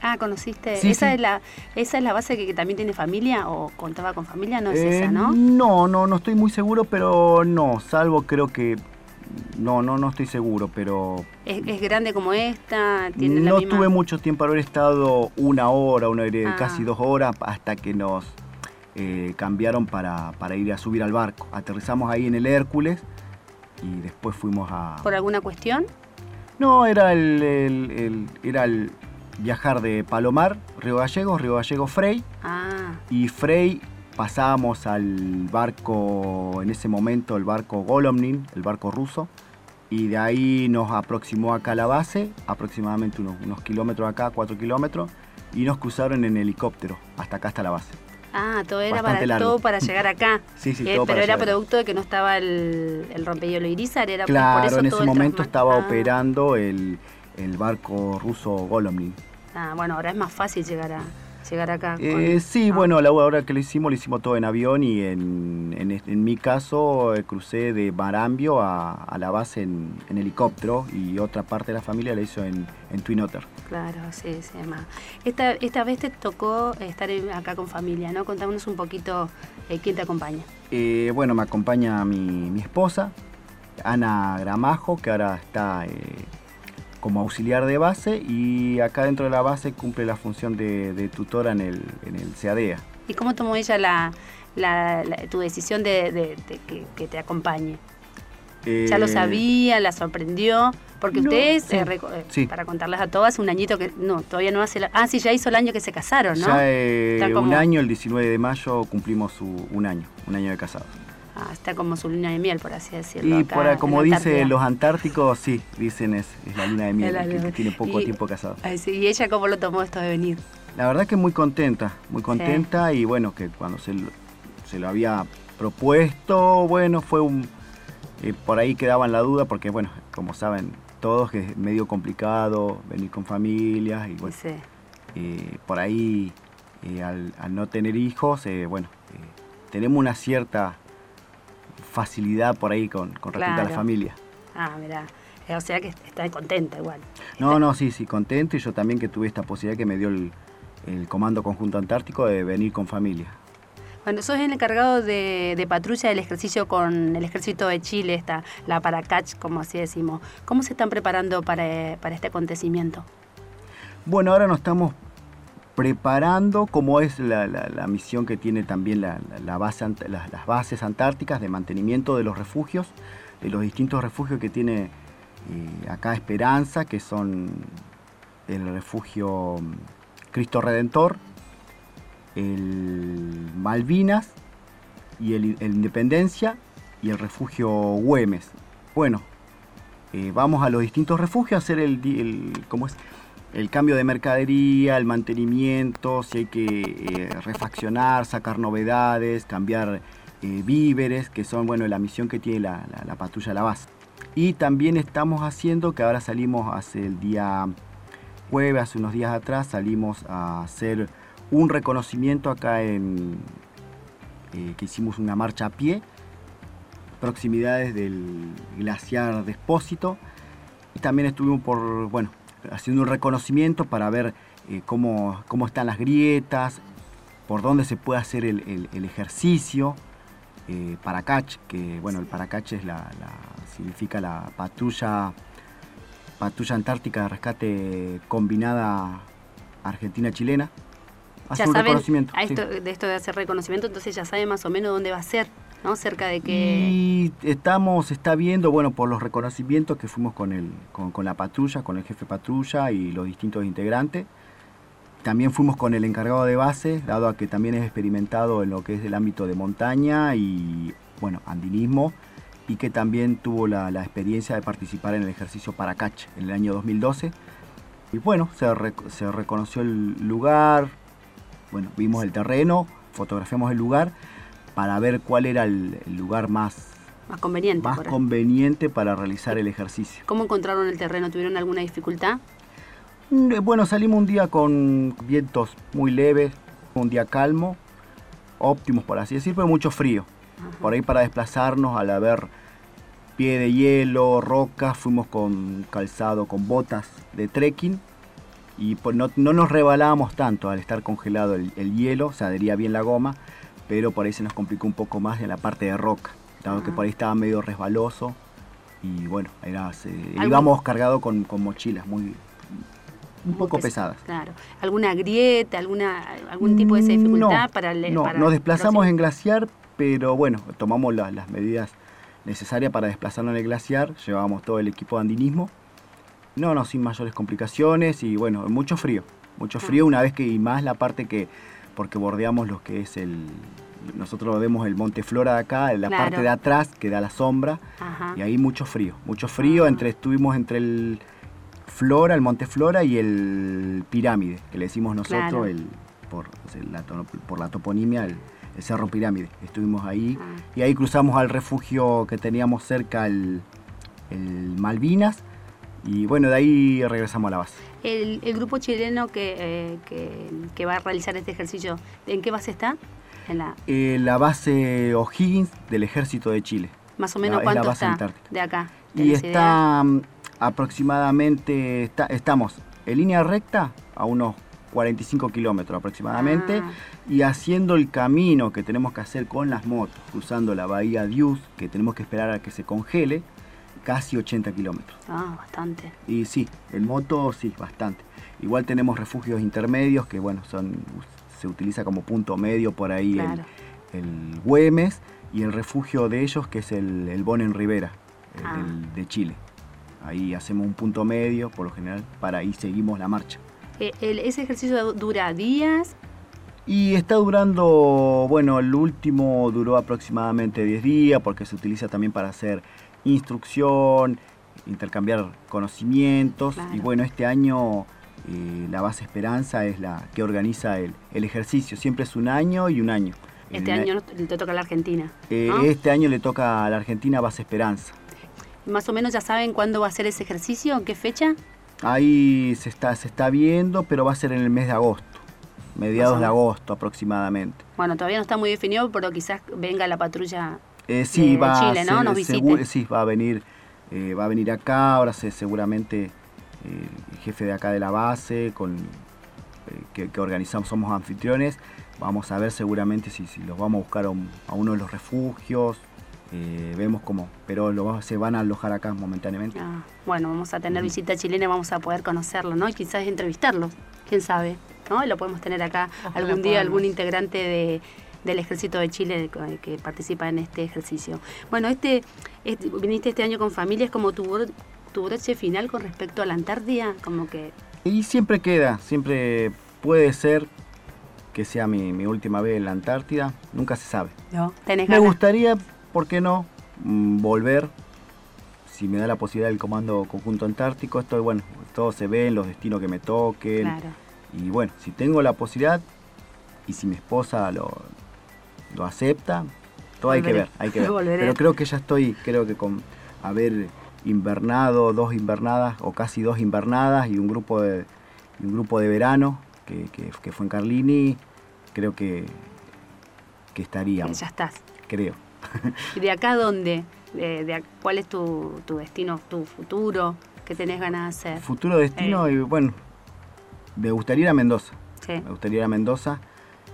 Ah, conociste. Sí, esa sí. es la esa es la base que, que también tiene familia o contaba con familia, no es Eh, esa, ¿no? No, no, no estoy muy seguro, pero no, salvo creo que... No, no, no estoy seguro, pero Es, es grande como esta, tiene la no misma. tuve mucho tiempo haber estado una hora, una hora Ah. casi dos horas hasta que nos eh, cambiaron para, para ir a subir al barco. Aterrizamos ahí en el Hércules y después fuimos a... ¿Por alguna cuestión? No, era el, el- el- era el viajar de Palomar, Río Gallegos, Río Gallegos Frey Ah, y Frey pasábamos al barco, en ese momento el barco Golomnin, el barco ruso, y de ahí nos aproximó acá a la base, aproximadamente unos, unos kilómetros acá, cuatro kilómetros, y nos cruzaron en helicóptero, hasta acá, hasta la base. ah, todo era Bastante para largo. todo para llegar acá. Sí, sí, Eh, todo pero para era llegar. producto de que no estaba el, el rompehielo Irizar, era Claro, por eso en ese momento estaba Ah. operando el, el barco ruso Golomnin. Ah, bueno, ahora es más fácil llegar a llegar acá. con- Eh, sí, ah. bueno, la hora que lo hicimos, lo hicimos todo en avión y en, en, en mi caso eh, crucé de Marambio a, a la base en, en helicóptero y otra parte de la familia la hizo en, en Twin Otter. Claro, sí, sí, más. Esta, esta vez te tocó estar acá con familia, ¿no? Contámonos un poquito eh, quién te acompaña. Eh, bueno, me acompaña mi, mi esposa, Ana Gramajo, que ahora está como auxiliar de base y acá dentro de la base cumple la función de, de tutora en el, en el CADEA. ¿Y cómo tomó ella la, la- la- tu decisión de, de- de que, que te acompañe? ¿Ya lo Eh, sabía? ¿La sorprendió? Porque no, ustedes, sí, eh, eh, sí. para contarles a todas, un añito que no, todavía no hace... la- ah, sí, ya hizo el año que se casaron, ¿no? Ya eh, como- un año, el 19 de mayo, cumplimos su, un año, un año de casados. Ah, está como su luna de miel, por así decirlo. Y acá por como dicen los antárticos, sí, dicen es, es la luna de miel, la que tiene poco Y- tiempo casado. Sí, ¿Y ella cómo lo tomó esto de venir? La verdad que muy contenta, muy contenta y bueno, que cuando se lo, se lo había propuesto, bueno, fue un... eh, por ahí quedaba en la duda porque bueno, como saben todos que es medio complicado venir con familias y bueno, Sí. eh, por ahí eh, al, al no tener hijos, bueno, tenemos una cierta facilidad por ahí con, con respecto a la familia. Ah, mira. Eh, O sea que está contenta igual. No, no, sí, sí, contento y yo también que tuve esta posibilidad que me dio el, el Comando Conjunto Antártico de venir con familia. Bueno, sos el encargado de, de patrulla del ejercicio con el ejército de Chile, esta, la Paracach, como así decimos. ¿Cómo se están preparando para, para este acontecimiento? Bueno, ahora nos estamos preparando como es la, misión que tiene también la, base, las, bases antárticas de mantenimiento de los refugios, de los distintos refugios que tiene eh, acá Esperanza, que son el refugio mm, Cristo Redentor, el Malvinas y el, Independencia y el refugio Güemes. Bueno, eh, vamos a los distintos refugios a hacer el, el es? El cambio de mercadería, el mantenimiento, si hay que eh, refaccionar, sacar novedades, cambiar eh, víveres, que son bueno, la misión que tiene la, la, patrulla La Base. Y también estamos haciendo, que ahora salimos hace el día jueves, hace unos días atrás, salimos a hacer un reconocimiento acá en, eh, que hicimos una marcha a pie, proximidades del glaciar Despósito. Y también estuvimos por, bueno, haciendo un reconocimiento para ver eh, cómo, cómo, están las grietas, por dónde se puede hacer el, ejercicio. Eh, Paracach, que bueno, el Paracach es la, significa la patrulla, patrulla antártica de rescate combinada argentina-chilena. Ya saben, de esto de hacer reconocimiento, entonces ya sabe más o menos dónde va a ser. Cerca de que... Y estamos, está viendo, bueno, por los reconocimientos que fuimos con, el, con, la patrulla, con el jefe patrulla y los distintos integrantes. También fuimos con el encargado de base, dado a que también es experimentado en lo que es el ámbito de montaña y, bueno, andinismo, y que también tuvo la, experiencia de participar en el ejercicio Paracach en el año 2012. Y bueno, se reconoció el lugar, bueno, vimos el terreno, fotografiamos el lugar para ver cuál era el, lugar más, más conveniente, más conveniente para realizar el ejercicio. ¿Cómo encontraron el terreno? ¿Tuvieron alguna dificultad? Mm, eh, bueno, salimos un día con vientos muy leves, un día calmo, óptimos por así decir, pero mucho frío. Por ahí para desplazarnos al haber pie de hielo, rocas, fuimos con calzado, con botas de trekking y pues no, nos rebalábamos tanto al estar congelado el, el hielo, se adhería bien la goma pero por ahí se nos complicó un poco más en la parte de roca, dado que por ahí estaba medio resbaloso y bueno, era, íbamos cargado con, mochilas muy un poco pesadas. Claro. ¿Alguna grieta, alguna, algún tipo de dificultad para el No, nos desplazamos en glaciar, pero bueno, tomamos las medidas necesarias para desplazarnos en el glaciar, llevábamos todo el equipo de andinismo. No, no, sin mayores complicaciones y bueno, mucho frío, mucho ah. frío una vez que y más la parte que porque bordeamos lo que es el, nosotros vemos el Monte Flora de acá, la parte de atrás que da la sombra, y ahí mucho frío, mucho frío, entre, estuvimos entre el Flora, el Monte Flora y el Pirámide, que le decimos nosotros el, por, la, por la toponimia, el, Cerro Pirámide. Estuvimos ahí ah. y ahí cruzamos al refugio que teníamos cerca, el, el Malvinas, y bueno, de ahí regresamos a la base. El, grupo chileno eh, que, va a realizar este ejercicio, ¿en qué base está? En la, eh, la base O'Higgins del Ejército de Chile. Más o menos cuánto está de acá. Y está mm, aproximadamente, estamos en línea recta a unos 45 kilómetros aproximadamente ah. y haciendo el camino que tenemos que hacer con las motos, cruzando la bahía Dius, que tenemos que esperar a que se congele, casi 80 kilómetros. Ah, bastante. Y sí, en moto sí, bastante. Igual tenemos refugios intermedios que, bueno, son se utiliza como punto medio por ahí el, Güemes y el refugio de ellos que es el, el Bonen Rivera, ah. de Chile. Ahí hacemos un punto medio, por lo general, para ahí seguimos la marcha. Eh, ¿Ese ejercicio dura días? Y está durando, bueno, el último duró aproximadamente 10 días porque se utiliza también para hacer instrucción, intercambiar conocimientos. Y bueno, este año eh, la base Esperanza es la que organiza el, ejercicio. Siempre es un año y un año. Este año le toca a la Argentina. Eh, este año le toca a la Argentina Base Esperanza. ¿Más o menos ya saben cuándo va a ser ese ejercicio? ¿En qué fecha? Ahí se está, se está viendo, pero va a ser en el mes de agosto, mediados de agosto aproximadamente. Bueno, todavía no está muy definido, pero quizás venga la patrulla eh, sí, va Chile, ¿no? Nos sí, va a venir, eh, va a venir acá, ahora se, seguramente eh, el jefe de acá de la base, con que, organizamos, somos anfitriones, vamos a ver seguramente si, si los vamos a buscar a, uno de los refugios, eh, vemos cómo, pero lo, se van a alojar acá momentáneamente. Ah, bueno, vamos a tener visita chilena y vamos a poder conocerlo, ¿no? Y quizás entrevistarlo, quién sabe, ¿no? Lo podemos tener acá algún día, algún integrante de, del Ejército de Chile que participa en este ejercicio. Bueno, este, este viniste este año con familia, es como tu, tu broche final con respecto a la Antártida, como que... Y siempre queda, siempre puede ser que sea mi, mi última vez en la Antártida, nunca se sabe. No, tenés Me gustaría, ¿por qué no? Mm, volver, si me da la posibilidad del Comando Conjunto Antártico, esto, bueno, todo se ve, los destinos que me toquen. Claro. Y bueno, si tengo la posibilidad y si mi esposa lo, lo acepta, todo hay que ver, hay que ver. Volveré. Pero creo que ya estoy, creo que con haber invernado, dos invernadas o casi dos invernadas y un grupo de, un grupo de verano que, que- que fue en Carlini, creo que, que estaríamos, Ya estás. creo. ¿Y de acá dónde? De, de a- ¿Cuál es tu, tu destino, tu futuro? ¿Qué tenés ganas de hacer? Futuro destino y bueno, me gustaría ir a Mendoza, Sí. me gustaría ir a Mendoza.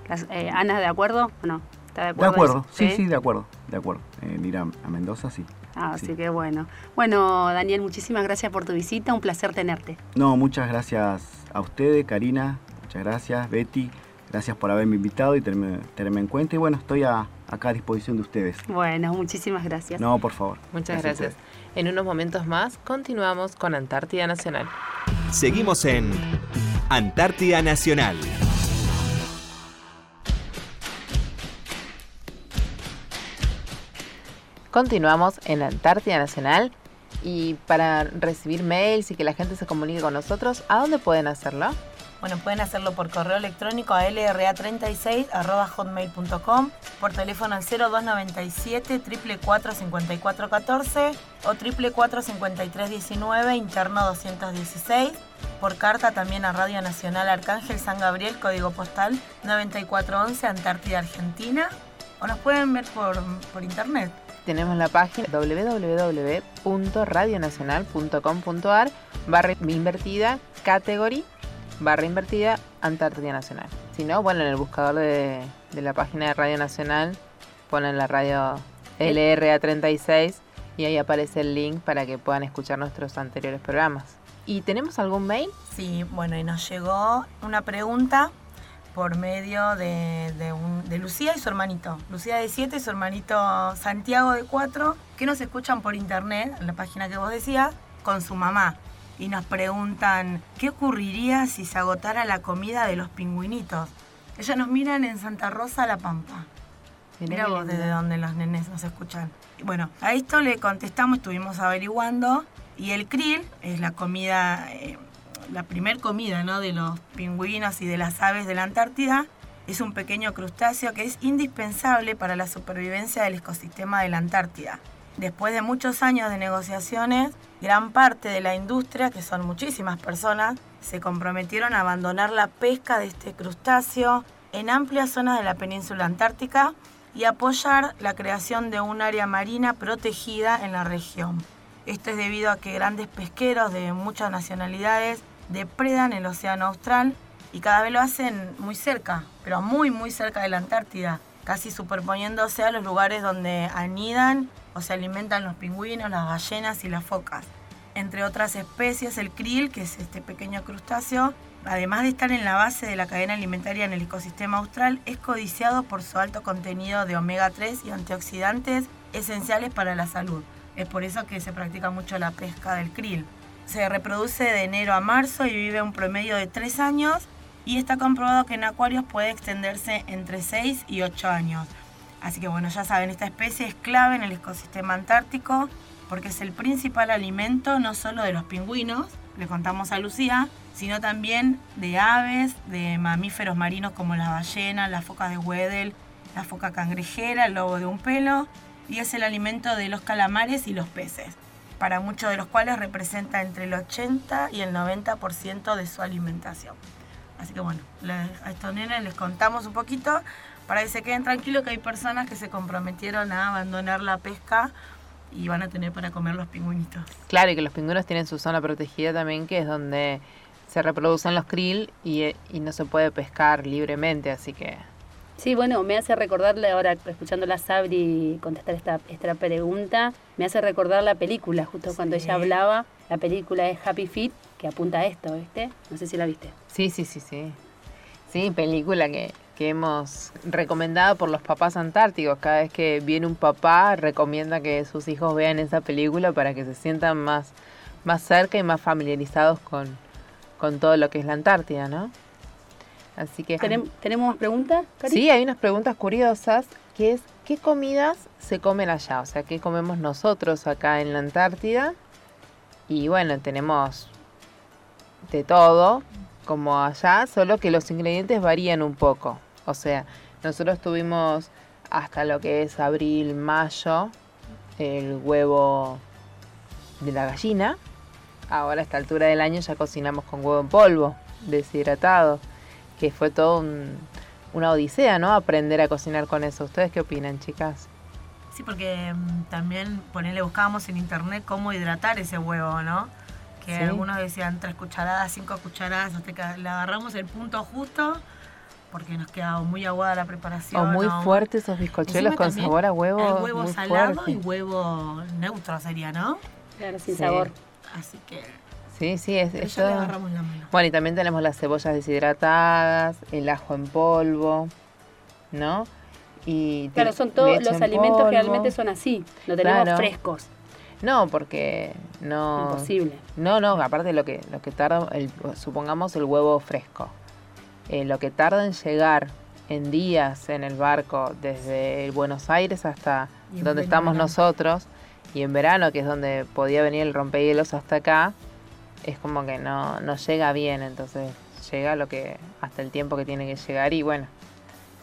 Las- eh, ¿Ana de acuerdo o no? ¿Está de De acuerdo? sí, sí, de acuerdo, de acuerdo. En ir a, a Mendoza, sí. Ah, sí. así que bueno. Bueno, Daniel, muchísimas gracias por tu visita. Un placer tenerte. No, muchas gracias a ustedes, Karina, muchas gracias, Betty, gracias por haberme invitado y tenerme, tenerme en cuenta. Y bueno, estoy a- acá a disposición de ustedes. Bueno, muchísimas gracias. No, por favor. Muchas gracias. En unos momentos más continuamos con Antártida Nacional. Seguimos en Antártida Nacional. Continuamos en Antártida Nacional y para recibir mails y que la gente se comunique con nosotros, ¿a dónde pueden hacerlo? Bueno, pueden hacerlo por correo electrónico a lra36.hotmail.com, por teléfono al 0297 444 5414 o 444 5319 interno 216, por carta también a Radio Nacional Arcángel San Gabriel, código postal 9411, Antártida, Argentina, o nos pueden ver por, por internet. Tenemos la página www.radionacional.com.ar barra invertida category barra invertida Antártida Nacional. Si no, bueno, en el buscador de, de la página de Radio Nacional ponen la radio LRA36 y ahí aparece el link para que puedan escuchar nuestros anteriores programas. ¿Y tenemos algún mail? Sí, bueno, y nos llegó una pregunta por medio de, de un- de Lucía y su hermanito. Lucía de 7 y su hermanito Santiago de 4, que nos escuchan por internet, en la página que vos decías, con su mamá. Y nos preguntan, ¿qué ocurriría si se agotara la comida de los pingüinitos? Ellos nos miran en Santa Rosa, La Pampa. Mira vos desde donde los nenes nos escuchan. Bueno, a esto le contestamos, estuvimos averiguando, y el krill es la comida, eh, la primer comida ¿no? de los pingüinos y de las aves de la Antártida. Es un pequeño crustáceo que es indispensable para la supervivencia del ecosistema de la Antártida. Después de muchos años de negociaciones, gran parte de la industria, que son muchísimas personas, se comprometieron a abandonar la pesca de este crustáceo en amplias zonas de la península antártica y apoyar la creación de un área marina protegida en la región. Esto es debido a que grandes pesqueros de muchas nacionalidades depredan el océano austral y cada vez lo hacen muy cerca, pero muy muy cerca de la Antártida, casi superponiéndose a los lugares donde anidan o se alimentan los pingüinos, las ballenas y las focas. Entre otras especies, el krill, que es este pequeño crustáceo, además de estar en la base de la cadena alimentaria en el ecosistema austral, es codiciado por su alto contenido de omega 3 y antioxidantes esenciales para la salud. Es por eso que se practica mucho la pesca del krill. Se reproduce de enero a marzo y vive un promedio de 3 años y está comprobado que en acuarios puede extenderse entre 6 y 8 años. Así que bueno, ya saben, esta especie es clave en el ecosistema antártico porque es el principal alimento no solo de los pingüinos, le contamos a Lucía, sino también de aves, de mamíferos marinos como las ballenas, las focas de Weddell, la foca cangrejera, el lobo de un pelo, y es el alimento de los calamares y los peces, para muchos de los cuales representa entre el 80 y el 90% de su alimentación. Así que bueno, a estos nenes les contamos un poquito para que se queden tranquilos que hay personas que se comprometieron a abandonar la pesca y van a tener para comer los pingüinitos. Claro, y que los pingüinos tienen su zona protegida también, que es donde se reproducen los krill y, y no se puede pescar libremente, así que Sí, bueno, me hace recordarle ahora, escuchando a Sabri contestar esta, esta pregunta, me hace recordar la película, justo cuando ella hablaba, la película es Happy Feet, que apunta a esto, ¿viste? No sé si la viste. Sí, sí, sí, sí. Sí, película que, que hemos recomendado por los papás antárticos. Cada vez que viene un papá, recomienda que sus hijos vean esa película para que se sientan más, más cerca y más familiarizados con, con todo lo que es la Antártida, ¿no? Así que... ¿Tenemos más preguntas? Sí, hay unas preguntas curiosas, que es, ¿qué comidas se comen allá? O sea, ¿qué comemos nosotros acá en la Antártida? Y bueno, tenemos de todo, como allá, solo que los ingredientes varían un poco. O sea, nosotros tuvimos hasta lo que es abril, mayo, el huevo de la gallina. Ahora a esta altura del año ya cocinamos con huevo en polvo, deshidratado que fue todo una odisea, ¿no? Aprender a cocinar con eso. ¿Ustedes qué opinan, chicas? Sí, porque mm, también ponerle buscábamos en internet cómo hidratar ese huevo, ¿no? Que algunos decían tres cucharadas, cinco cucharadas, hasta que le agarramos el punto justo porque nos quedaba muy aguada la preparación. O muy fuertes esos bizcochuelos con sabor a huevo. huevo salado y huevo neutro sería, ¿no? Claro, sin sabor. Así que Sí, sí, es eso. Bueno, y también tenemos las cebollas deshidratadas, el ajo en polvo, ¿no? Y claro, son todos los alimentos que realmente son así, lo tenemos frescos. No, porque no. Imposible. No, no, aparte lo que lo que tarda, el, supongamos el huevo fresco, eh, lo que tarda en llegar en días en el barco desde Buenos Aires hasta donde estamos nosotros y en verano que es donde podía venir el rompehielos hasta acá es como que no, no llega bien, entonces llega lo que hasta el tiempo que tiene que llegar y bueno,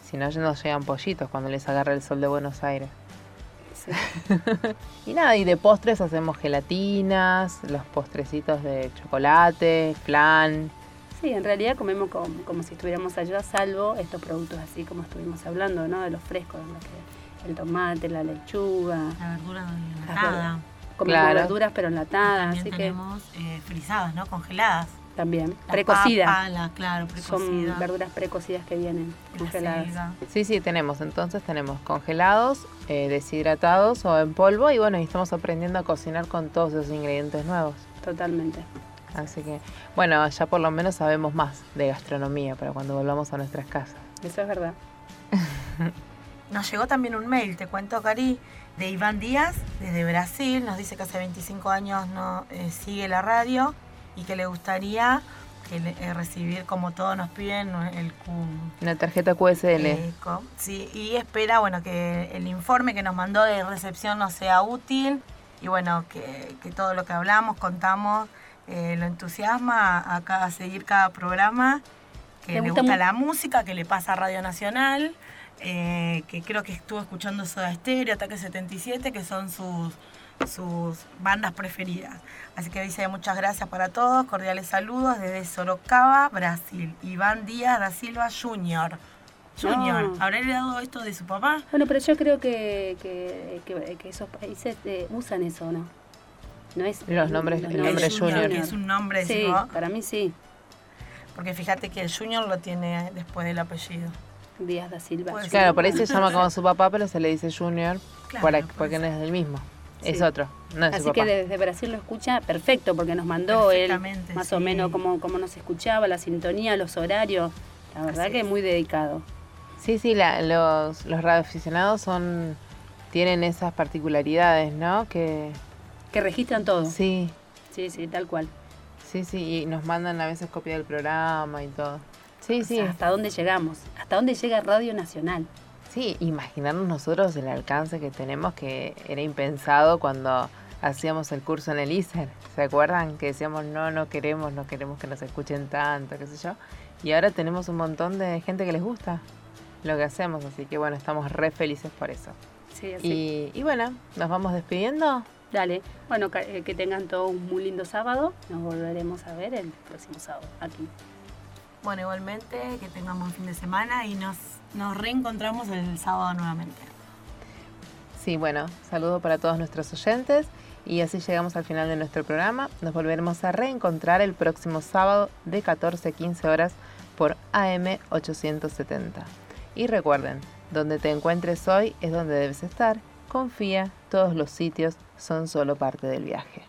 si no, no llegan pollitos cuando les agarra el sol de Buenos Aires. y nada, y de postres hacemos gelatinas, los postrecitos de chocolate, flan. Sí, en realidad comemos como, si estuviéramos allá, salvo estos productos así como estuvimos hablando, ¿no? De los frescos, el tomate, la lechuga. La verdura enlatada comemos verduras pero enlatadas. También tenemos eh, frisadas, ¿no? Congeladas. También, precocidas. claro, Son verduras precocidas que vienen congeladas. Sí, sí, tenemos. Entonces tenemos congelados, eh, deshidratados o en polvo y bueno, y estamos aprendiendo a cocinar con todos esos ingredientes nuevos. Totalmente. Así que, bueno, ya por lo menos sabemos más de gastronomía para cuando volvamos a nuestras casas. Eso es verdad. Nos llegó también un mail, te cuento, Cari, de Iván Díaz, desde Brasil. Nos dice que hace 25 años no eh, sigue la radio y que le gustaría eh, recibir, como todos nos piden, el Una tarjeta QSL. sí, y espera bueno que el informe que nos mandó de recepción nos sea útil y bueno, que, todo lo que hablamos, contamos, eh, lo entusiasma a, a, seguir cada programa, que le gusta la música, que le pasa a Radio Nacional eh, que creo que estuvo escuchando Soda Stereo, Ataque 77, que son sus, sus bandas preferidas. Así que dice muchas gracias para todos, cordiales saludos desde Sorocaba, Brasil. Iván Díaz da Silva Jr. Junior, ¿habrá heredado esto de su papá? Bueno, pero yo creo que, que, esos países eh, usan eso, ¿no? No es los nombres, el nombre Junior. es un nombre, sí, para mí sí. Porque fíjate que el Junior lo tiene después del apellido. Díaz da Silva. claro, por ahí se llama como su papá, pero se le dice Junior porque no es el mismo. Es otro, no es Así que desde Brasil lo escucha perfecto, porque nos mandó él más o menos cómo, cómo nos escuchaba, la sintonía, los horarios. La verdad que es muy dedicado. Sí, sí, los, los radioaficionados son tienen esas particularidades, ¿no? Que, que registran todo. Sí. Sí, sí, tal cual. Sí, sí, y nos mandan a veces copia del programa y todo. Sí, sí. ¿Hasta dónde llegamos? ¿Hasta dónde llega Radio Nacional? Sí, imaginarnos nosotros el alcance que tenemos que era impensado cuando hacíamos el curso en el ISER. ¿Se acuerdan? Que decíamos, no, no queremos, no queremos que nos escuchen tanto, qué sé yo. Y ahora tenemos un montón de gente que les gusta lo que hacemos, así que bueno, estamos re felices por eso. Sí, así. Y, y bueno, nos vamos despidiendo. Dale, bueno, que, que tengan todo un muy lindo sábado. Nos volveremos a ver el próximo sábado aquí. Bueno, igualmente, que tengamos un fin de semana y nos, nos reencontramos el sábado nuevamente. Sí, bueno, saludo para todos nuestros oyentes y así llegamos al final de nuestro programa. Nos volveremos a reencontrar el próximo sábado de 14 a 15 horas por AM 870. Y recuerden, donde te encuentres hoy es donde debes estar. Confía, todos los sitios son solo parte del viaje.